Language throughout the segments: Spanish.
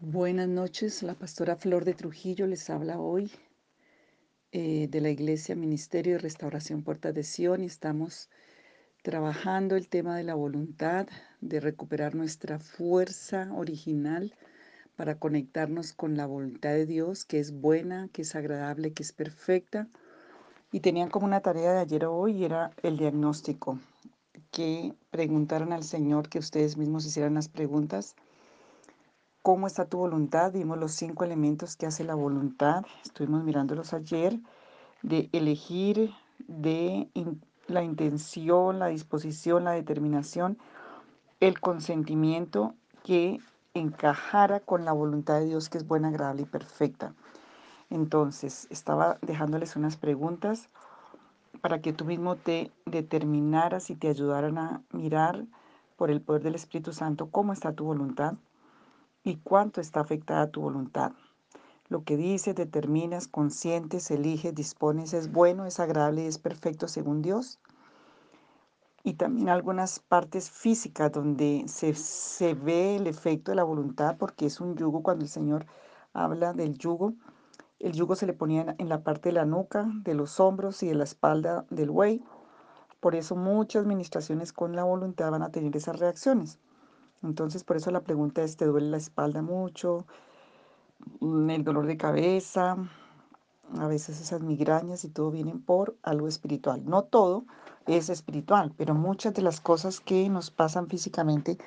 Buenas noches, la pastora Flor de Trujillo les habla hoy eh, de la Iglesia Ministerio de Restauración Puerta de Sion y estamos trabajando el tema de la voluntad, de recuperar nuestra fuerza original para conectarnos con la voluntad de Dios, que es buena, que es agradable, que es perfecta. Y tenían como una tarea de ayer a hoy y era el diagnóstico, que preguntaran al Señor, que ustedes mismos hicieran las preguntas ¿Cómo está tu voluntad? Vimos los cinco elementos que hace la voluntad. Estuvimos mirándolos ayer. De elegir, de la intención, la disposición, la determinación, el consentimiento que encajara con la voluntad de Dios que es buena, agradable y perfecta. Entonces, estaba dejándoles unas preguntas para que tú mismo te determinaras y te ayudaran a mirar por el poder del Espíritu Santo cómo está tu voluntad y cuánto está afectada tu voluntad. Lo que dices, determinas, consientes, eliges, dispones es bueno, es agradable y es perfecto según Dios. Y también algunas partes físicas donde se, se ve el efecto de la voluntad, porque es un yugo cuando el Señor habla del yugo. El yugo se le ponía en la parte de la nuca, de los hombros y de la espalda del buey. Por eso muchas administraciones con la voluntad van a tener esas reacciones. Entonces, por eso la pregunta es, ¿te duele la espalda mucho? Mm, el dolor de cabeza, a veces esas migrañas y todo vienen por algo espiritual. No todo es espiritual, pero muchas de las cosas que nos pasan físicamente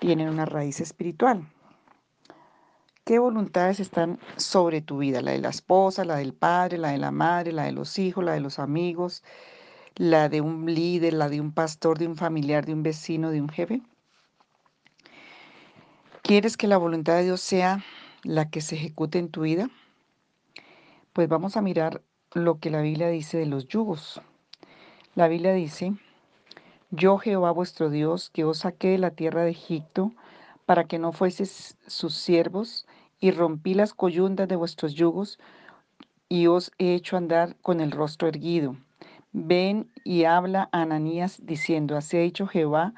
tienen una raíz espiritual. ¿Qué voluntades están sobre tu vida? La de la esposa, la del padre, la de la madre, la de los hijos, la de los amigos, la de un líder, la de un pastor, de un familiar, de un vecino, de un jefe. ¿Quieres que la voluntad de Dios sea la que se ejecute en tu vida? Pues vamos a mirar lo que la Biblia dice de los yugos. La Biblia dice, yo Jehová vuestro Dios, que os saqué de la tierra de Egipto, para que no fueseis sus siervos, y rompí las coyundas de vuestros yugos, y os he hecho andar con el rostro erguido. Ven y habla a Ananías diciendo, así ha dicho Jehová,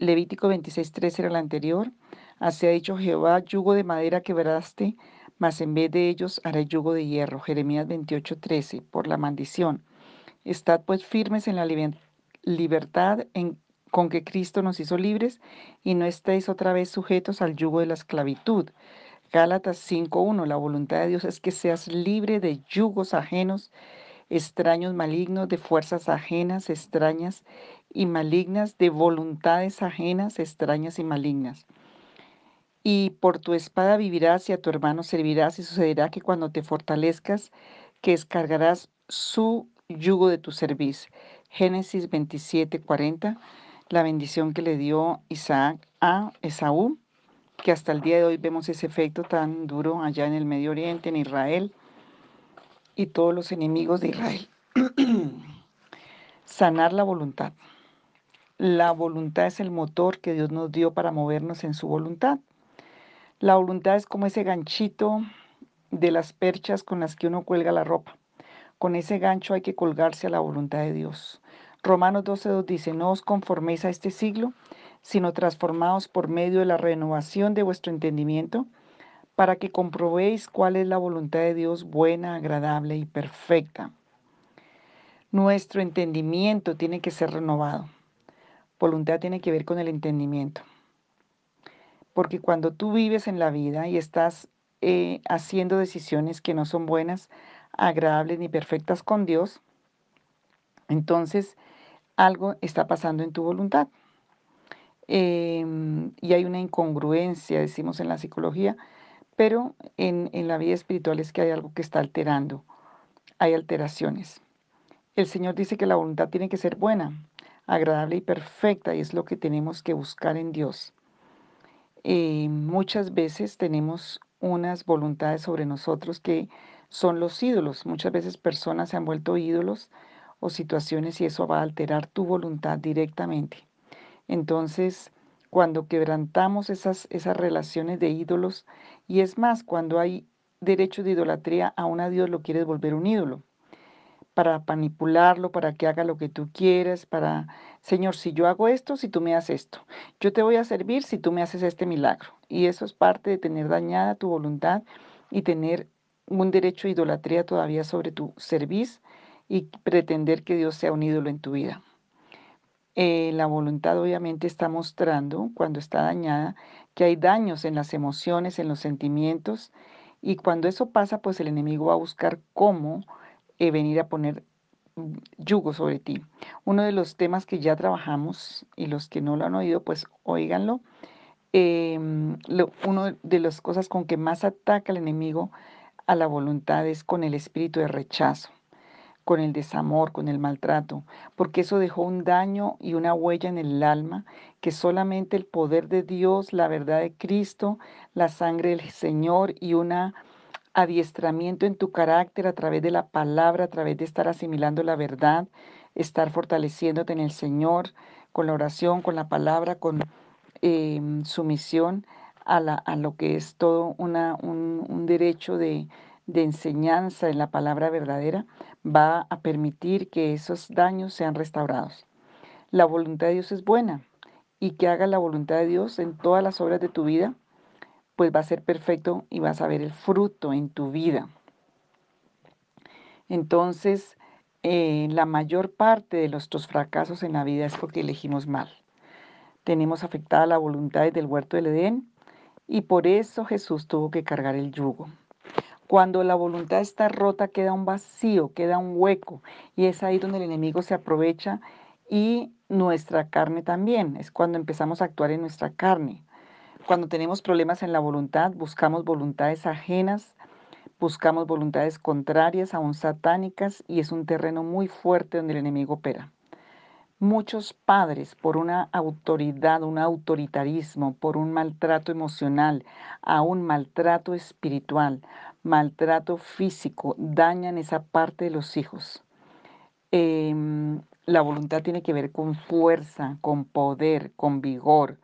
Levítico 26.3 era el anterior, Así ha dicho Jehová, yugo de madera quebraste, mas en vez de ellos haré yugo de hierro. Jeremías 28:13, por la maldición. Estad pues firmes en la libertad con que Cristo nos hizo libres y no estéis otra vez sujetos al yugo de la esclavitud. Gálatas 5:1, la voluntad de Dios es que seas libre de yugos ajenos, extraños malignos, de fuerzas ajenas, extrañas y malignas, de voluntades ajenas, extrañas y malignas y por tu espada vivirás y a tu hermano servirás y sucederá que cuando te fortalezcas, que descargarás su yugo de tu servicio. Génesis 27, 40, la bendición que le dio Isaac a Esaú, que hasta el día de hoy vemos ese efecto tan duro allá en el Medio Oriente, en Israel y todos los enemigos de Israel. Sanar la voluntad. La voluntad es el motor que Dios nos dio para movernos en su voluntad. La voluntad es como ese ganchito de las perchas con las que uno cuelga la ropa. Con ese gancho hay que colgarse a la voluntad de Dios. Romanos 12.2 dice, no os conforméis a este siglo, sino transformaos por medio de la renovación de vuestro entendimiento, para que comprobéis cuál es la voluntad de Dios buena, agradable y perfecta. Nuestro entendimiento tiene que ser renovado. Voluntad tiene que ver con el entendimiento. Porque cuando tú vives en la vida y estás eh, haciendo decisiones que no son buenas, agradables ni perfectas con Dios, entonces algo está pasando en tu voluntad. Em, y hay una incongruencia, decimos en la psicología, pero en, en la vida espiritual es que hay algo que está alterando, hay alteraciones. El Señor dice que la voluntad tiene que ser buena, agradable y perfecta, y es lo que tenemos que buscar en Dios. Muchas veces tenemos unas voluntades sobre nosotros que son los ídolos. Muchas veces personas se han vuelto ídolos o situaciones y eso va a alterar tu voluntad directamente. Entonces, cuando quebrantamos esas, esas relaciones de ídolos, y es más, cuando hay derecho de idolatría, a Dios lo quieres volver un ídolo para manipularlo, para que haga lo que tú quieres, para Señor, si yo hago esto, si tú me haces esto, yo te voy a servir si tú me haces este milagro. Y eso es parte de tener dañada tu voluntad y tener un derecho de idolatría todavía sobre tu servicio y pretender que Dios sea un ídolo en tu vida. Eh, la voluntad obviamente está mostrando, cuando está dañada, que hay daños en las emociones, en los sentimientos, y cuando eso pasa, pues el enemigo va a buscar cómo eh, venir a poner yugo sobre ti. Uno de los temas que ya trabajamos, y los que no lo han oído, pues oíganlo, em, una de las cosas con que más ataca el enemigo a la voluntad es con el espíritu de rechazo con el desamor, con el maltrato, porque eso dejó un daño y una huella en el alma que solamente el poder de Dios, la verdad de Cristo, la sangre del Señor y un adiestramiento en tu carácter a través de la palabra, a través de estar asimilando la verdad, estar fortaleciéndote en el Señor, con la oración, con la palabra, con eh, sumisión a, la, a, lo que es todo una, un, un derecho de, de enseñanza en la palabra verdadera va a permitir que esos daños sean restaurados. La voluntad de Dios es buena y que haga la voluntad de Dios en todas las obras de tu vida, pues va a ser perfecto y vas a ver el fruto en tu vida. Entonces, eh, la mayor parte de nuestros fracasos en la vida es porque elegimos mal. Tenemos afectada la voluntad desde el huerto del Edén y por eso Jesús tuvo que cargar el yugo. Cuando la voluntad está rota, queda un vacío, queda un hueco. Y es ahí donde el enemigo se aprovecha y nuestra carne también. Es cuando empezamos a actuar en nuestra carne. Cuando tenemos problemas en la voluntad, buscamos voluntades ajenas, buscamos voluntades contrarias, aún satánicas, y es un terreno muy fuerte donde el enemigo opera. Muchos padres, por una autoridad, un autoritarismo, por un maltrato emocional, a un maltrato espiritual, maltrato físico, dañan esa parte de los hijos. Em, la voluntad tiene que ver con fuerza, con poder, con vigor,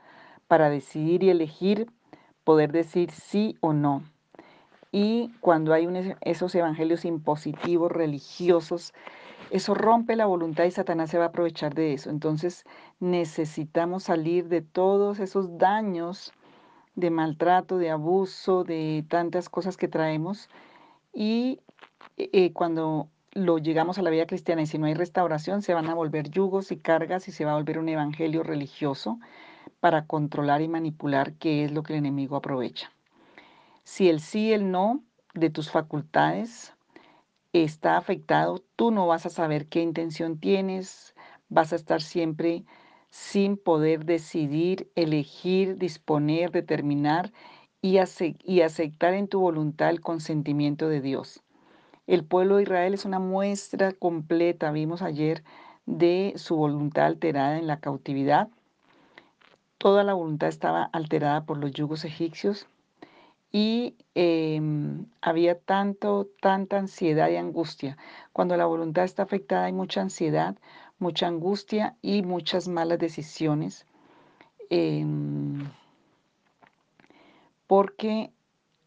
para decidir y elegir, poder decir sí o no. Y cuando hay esos evangelios impositivos, religiosos, eso rompe la voluntad y Satanás se va a aprovechar de eso. Entonces necesitamos salir de todos esos daños de maltrato, de abuso, de tantas cosas que traemos. Y eh, cuando lo llegamos a la vida cristiana y si no hay restauración, se van a volver yugos y cargas y se va a volver un evangelio religioso para controlar y manipular, qué es lo que el enemigo aprovecha. Si el sí el no de tus facultades está afectado, tú no vas a saber qué intención tienes, vas a estar siempre sin poder decidir, elegir, disponer, determinar y, y aceptar en tu voluntad el consentimiento de Dios. El pueblo de Israel es una muestra completa, vimos ayer, de su voluntad alterada en la cautividad. Toda la voluntad estaba alterada por los yugos egipcios y em, había tanto, tanta ansiedad y angustia. Cuando la voluntad está afectada hay mucha ansiedad, mucha angustia y muchas malas decisiones. Em, porque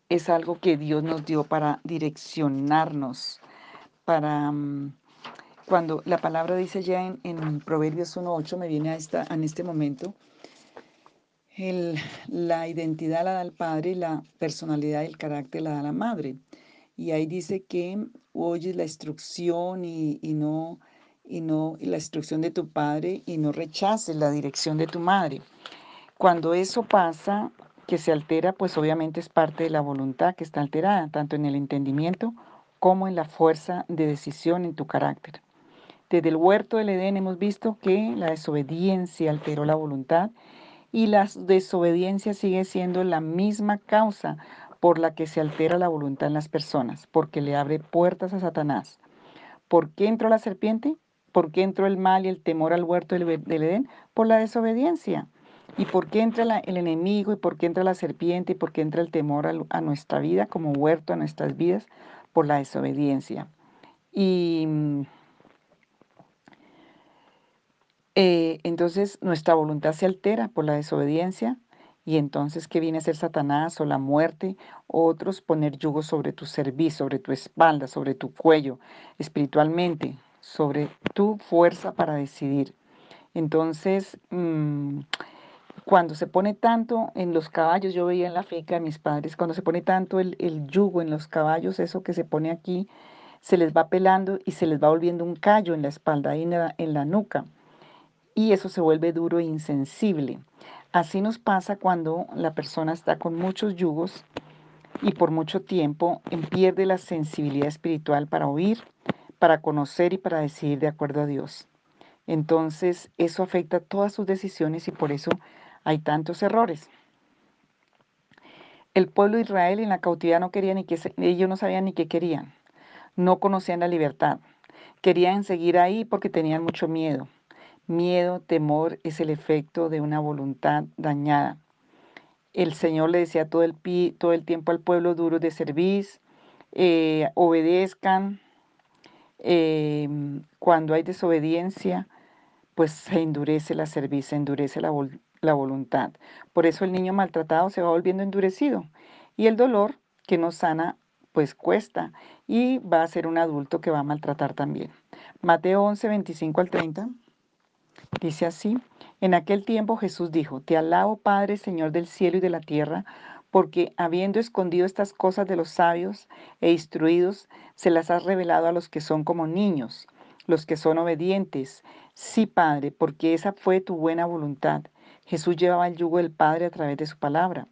es algo que Dios nos dio para direccionarnos, para... Mm, cuando la palabra dice ya en, en Proverbios 1.8, me viene a esta, en este momento, la identidad la da el padre y la personalidad y el carácter la da la madre. Y ahí dice que oyes la instrucción y, no, y no la instrucción de tu padre y no rechaces la dirección de tu madre. Cuando eso pasa, que se altera, pues obviamente es parte de la voluntad que está alterada, tanto en el entendimiento como en la fuerza de decisión en tu carácter. Desde el huerto del Edén hemos visto que la desobediencia alteró la voluntad y la desobediencia sigue siendo la misma causa por la que se altera la voluntad en las personas, porque le abre puertas a Satanás. ¿Por qué entró la serpiente? ¿Por qué entró el mal y el temor al huerto del, Edén? Por la desobediencia. ¿Y por qué entra el enemigo? ¿Y por qué entra la serpiente? ¿Y por qué entra el temor a nuestra vida como huerto, a nuestras vidas? Por la desobediencia. Y mm, eh, entonces nuestra voluntad se altera por la desobediencia y entonces ¿qué viene a ser Satanás o la muerte? Otros poner yugo sobre tu cerviz, sobre tu espalda, sobre tu cuello, espiritualmente, sobre tu fuerza para decidir. Entonces, mm, cuando se pone tanto en los caballos, yo veía en la finca de mis padres, cuando se pone tanto el, el yugo en los caballos, eso que se pone aquí, se les va pelando y se les va volviendo un callo en la espalda y en la nuca. Y eso se vuelve duro e insensible. Así nos pasa cuando la persona está con muchos yugos y por mucho tiempo pierde la sensibilidad espiritual para oír, para conocer y para decidir de acuerdo a Dios. Entonces eso afecta todas sus decisiones y por eso hay tantos errores. El pueblo de Israel en la cautividad no quería ni que ellos no sabían ni qué querían. No conocían la libertad. Querían seguir ahí porque tenían mucho miedo. Miedo, temor es el efecto de una voluntad dañada. El Señor le decía todo el, todo el tiempo al pueblo duro de servir, eh, obedezcan. Em, cuando hay desobediencia, pues se endurece la cerviz, se endurece la, la voluntad. Por eso el niño maltratado se va volviendo endurecido y el dolor que no sana pues cuesta y va a ser un adulto que va a maltratar también. Mateo 11, 25 al 30 dice así, en aquel tiempo Jesús dijo, Te alabo Padre, Señor del cielo y de la tierra, porque habiendo escondido estas cosas de los sabios e instruidos, se las has revelado a los que son como niños, los que son obedientes. Sí, Padre, porque esa fue tu buena voluntad. Jesús llevaba el yugo del Padre a través de su palabra.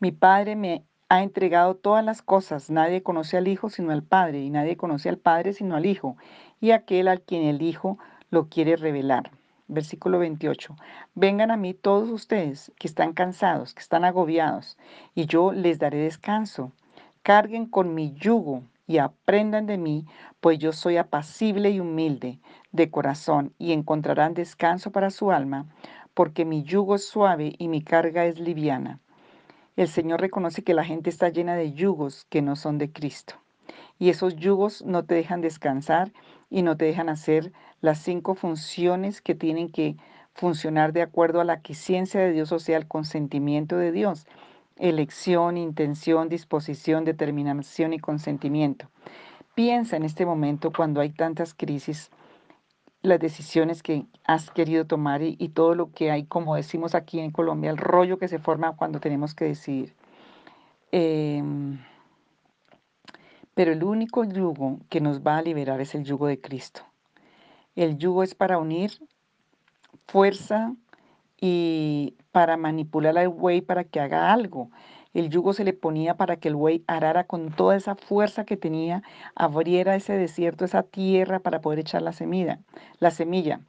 Mi Padre me ha entregado todas las cosas. Nadie conoce al Hijo sino al Padre, y nadie conoce al Padre sino al Hijo, y aquel al quien el Hijo lo quiere revelar. Versículo 28. Vengan a mí todos ustedes que están cansados, que están agobiados, y yo les daré descanso. Carguen con mi yugo y aprendan de mí, pues yo soy apacible y humilde de corazón, y encontrarán descanso para su alma, porque mi yugo es suave y mi carga es liviana. El Señor reconoce que la gente está llena de yugos que no son de Cristo. Y esos yugos no te dejan descansar y no te dejan hacer las cinco funciones que tienen que funcionar de acuerdo a la quiciencia de Dios, o sea, el consentimiento de Dios. Elección, intención, disposición, determinación y consentimiento. Piensa en este momento cuando hay tantas crisis las decisiones que has querido tomar y, todo lo que hay, como decimos aquí en Colombia, el rollo que se forma cuando tenemos que decidir. Em, pero el único yugo que nos va a liberar es el yugo de Cristo. El yugo es para unir fuerza y para manipular al buey para que haga algo. El yugo se le ponía para que el buey arara con toda esa fuerza que tenía, abriera ese desierto, esa tierra para poder echar la semilla. La semilla.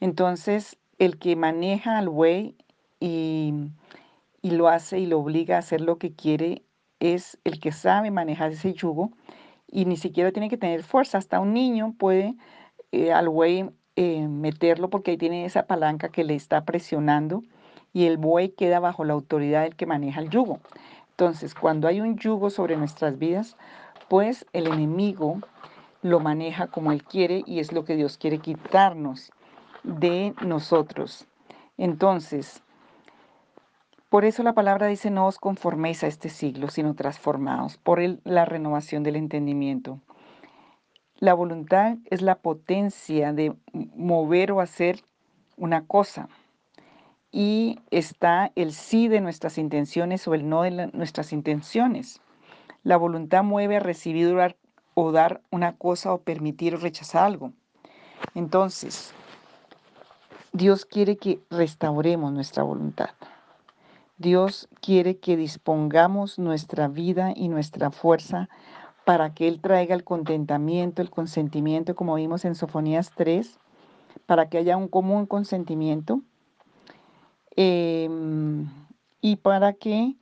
Entonces, el que maneja al buey y, y lo hace y lo obliga a hacer lo que quiere es el que sabe manejar ese yugo y ni siquiera tiene que tener fuerza. Hasta un niño puede eh, al buey eh, meterlo porque ahí tiene esa palanca que le está presionando y el buey queda bajo la autoridad del que maneja el yugo. Entonces, cuando hay un yugo sobre nuestras vidas, pues el enemigo lo maneja como él quiere y es lo que Dios quiere quitarnos de nosotros. Entonces, por eso la palabra dice, no os conforméis a este siglo, sino transformaos por la renovación del entendimiento. La voluntad es la potencia de mover o hacer una cosa y está el sí de nuestras intenciones o el no de nuestras intenciones. La voluntad mueve a recibir o dar una cosa o permitir o rechazar algo. Entonces, Dios quiere que restauremos nuestra voluntad. Dios quiere que dispongamos nuestra vida y nuestra fuerza para que Él traiga el contentamiento, el consentimiento, como vimos en Sofonías 3, para que haya un común consentimiento Em, y para que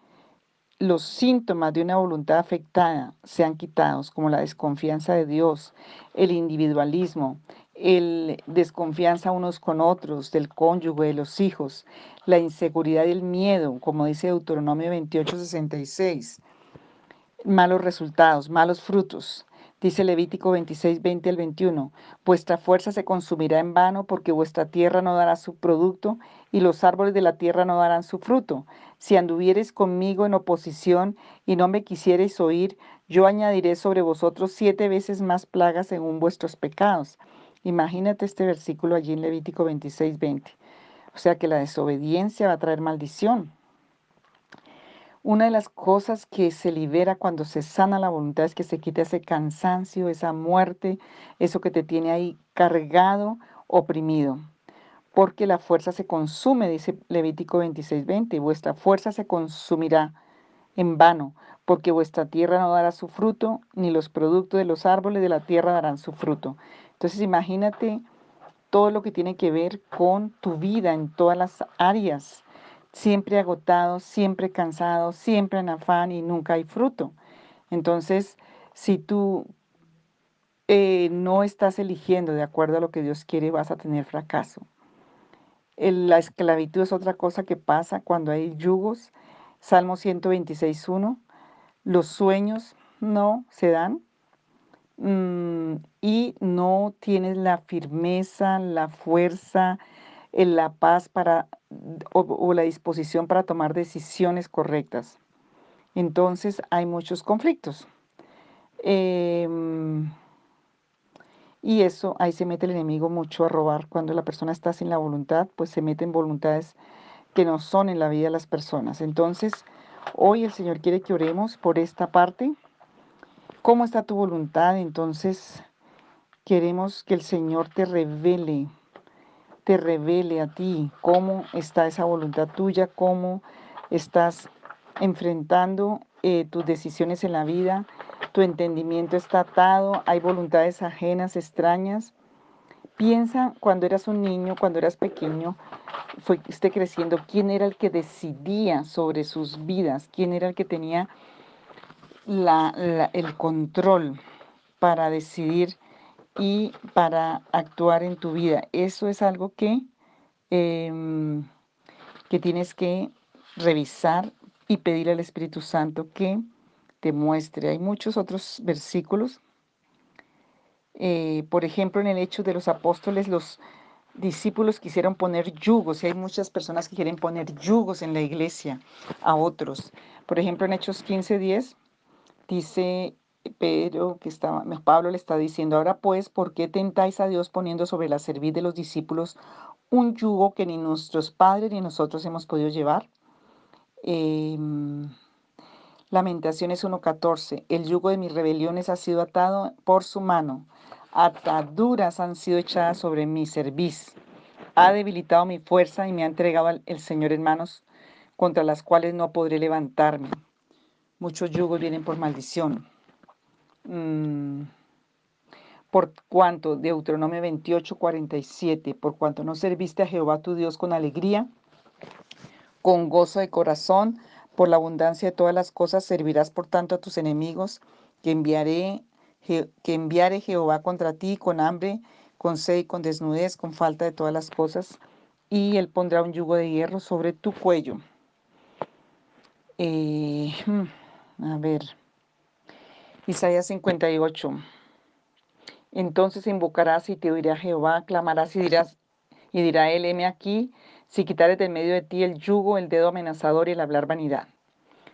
los síntomas de una voluntad afectada sean quitados, como la desconfianza de Dios, el individualismo, el desconfianza unos con otros, del cónyuge, de los hijos, la inseguridad y el miedo, como dice Deuteronomio 28, 66, malos resultados, malos frutos, Dice Levítico 26, 20 al 21, vuestra fuerza se consumirá en vano porque vuestra tierra no dará su producto y los árboles de la tierra no darán su fruto. Si anduviereis conmigo en oposición y no me quisiereis oír, yo añadiré sobre vosotros siete veces más plagas según vuestros pecados. Imagínate este versículo allí en Levítico 26, 20. O sea que la desobediencia va a traer maldición. Una de las cosas que se libera cuando se sana la voluntad es que se quita ese cansancio, esa muerte, eso que te tiene ahí cargado, oprimido. Porque la fuerza se consume, dice Levítico 26:20, vuestra fuerza se consumirá en vano, porque vuestra tierra no dará su fruto, ni los productos de los árboles de la tierra darán su fruto. Entonces imagínate todo lo que tiene que ver con tu vida en todas las áreas siempre agotado, siempre cansado, siempre en afán y nunca hay fruto. Entonces, si tú eh, no estás eligiendo de acuerdo a lo que Dios quiere, vas a tener fracaso. la esclavitud es otra cosa que pasa cuando hay yugos. Salmo 126.1, los sueños no se dan mm, y no tienes la firmeza, la fuerza, la paz para o, la disposición para tomar decisiones correctas. Entonces hay muchos conflictos. Em, y eso, ahí se mete el enemigo mucho a robar. Cuando la persona está sin la voluntad, pues se meten voluntades que no son en la vida de las personas. Entonces, hoy el Señor quiere que oremos por esta parte. ¿Cómo está tu voluntad? Entonces, queremos que el Señor te revele te revele a ti cómo está esa voluntad tuya, cómo estás enfrentando eh, tus decisiones en la vida, tu entendimiento está atado, hay voluntades ajenas, extrañas. Piensa cuando eras un niño, cuando eras pequeño, fuiste creciendo, quién era el que decidía sobre sus vidas, quién era el que tenía el control para decidir y para actuar en tu vida. Eso es algo que, em, que tienes que revisar y pedir al Espíritu Santo que te muestre. Hay muchos otros versículos. Eh, por ejemplo, en el hecho de los apóstoles, los discípulos quisieron poner yugos, y hay muchas personas que quieren poner yugos en la iglesia a otros. Por ejemplo, en Hechos 15:10 dice, pero que estaba, Pablo le está diciendo, ahora pues, ¿por qué tentáis a Dios poniendo sobre la cerviz de los discípulos un yugo que ni nuestros padres ni nosotros hemos podido llevar? Em, Lamentaciones 1.14, el yugo de mis rebeliones ha sido atado por su mano, ataduras han sido echadas sobre mi cerviz, ha debilitado mi fuerza y me ha entregado el Señor en manos contra las cuales no podré levantarme. Muchos yugos vienen por maldición. Mm, por cuanto, Deuteronomio 28, 47, por cuanto no serviste a Jehová tu Dios con alegría, con gozo de corazón, por la abundancia de todas las cosas, servirás por tanto a tus enemigos, que enviaré, que enviare Jehová contra ti con hambre, con sed y con desnudez, con falta de todas las cosas, y él pondrá un yugo de hierro sobre tu cuello. Eh, hmm, a ver. Isaías 58. Entonces invocarás y te oirá Jehová, clamarás y dirás, y dirá él, heme aquí, si quitares del medio de ti el yugo, el dedo amenazador y el hablar vanidad.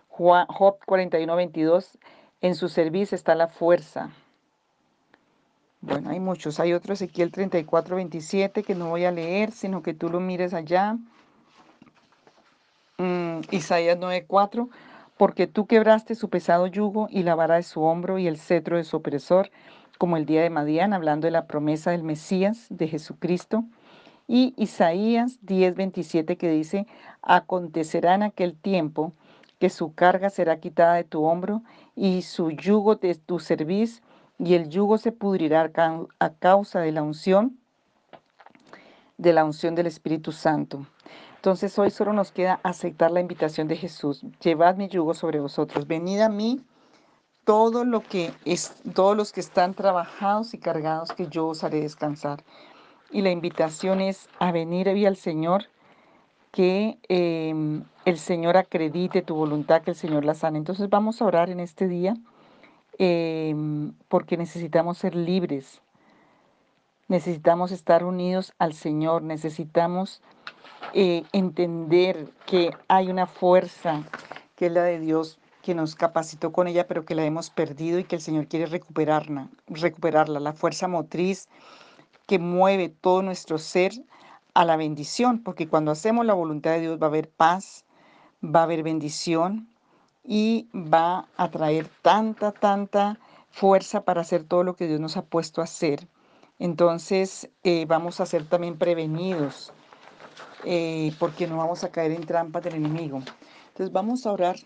Job 41, 22, en su servicio está la fuerza. Bueno, hay muchos. Hay otro Ezequiel 34, 27 que no voy a leer, sino que tú lo mires allá. Mm, Isaías 9, 4 porque tú quebraste su pesado yugo y la vara de su hombro y el cetro de su opresor, como el día de Madián, hablando de la promesa del Mesías, de Jesucristo. Y Isaías 10:27 que dice, acontecerá en aquel tiempo que su carga será quitada de tu hombro y su yugo de tu cerviz, y el yugo se pudrirá a causa de la unción, de la unción del Espíritu Santo. Entonces hoy solo nos queda aceptar la invitación de Jesús. Llevad mi yugo sobre vosotros. Venid a mí todo lo que todos los que están trabajados y cargados, que yo os haré descansar. Y la invitación es a venir al Señor, que em, el Señor acredite tu voluntad, que el Señor la sane. Entonces vamos a orar en este día em, porque necesitamos ser libres. Necesitamos estar unidos al Señor, necesitamos entender que hay una fuerza que es la de Dios que nos capacitó con ella, pero que la hemos perdido y que el Señor quiere recuperarla, recuperarla, la fuerza motriz que mueve todo nuestro ser a la bendición, porque cuando hacemos la voluntad de Dios va a haber paz, va a haber bendición y va a traer tanta, tanta fuerza para hacer todo lo que Dios nos ha puesto a hacer. Entonces eh, vamos a ser también prevenidos eh, porque no vamos a caer en trampas del enemigo. Entonces vamos a orar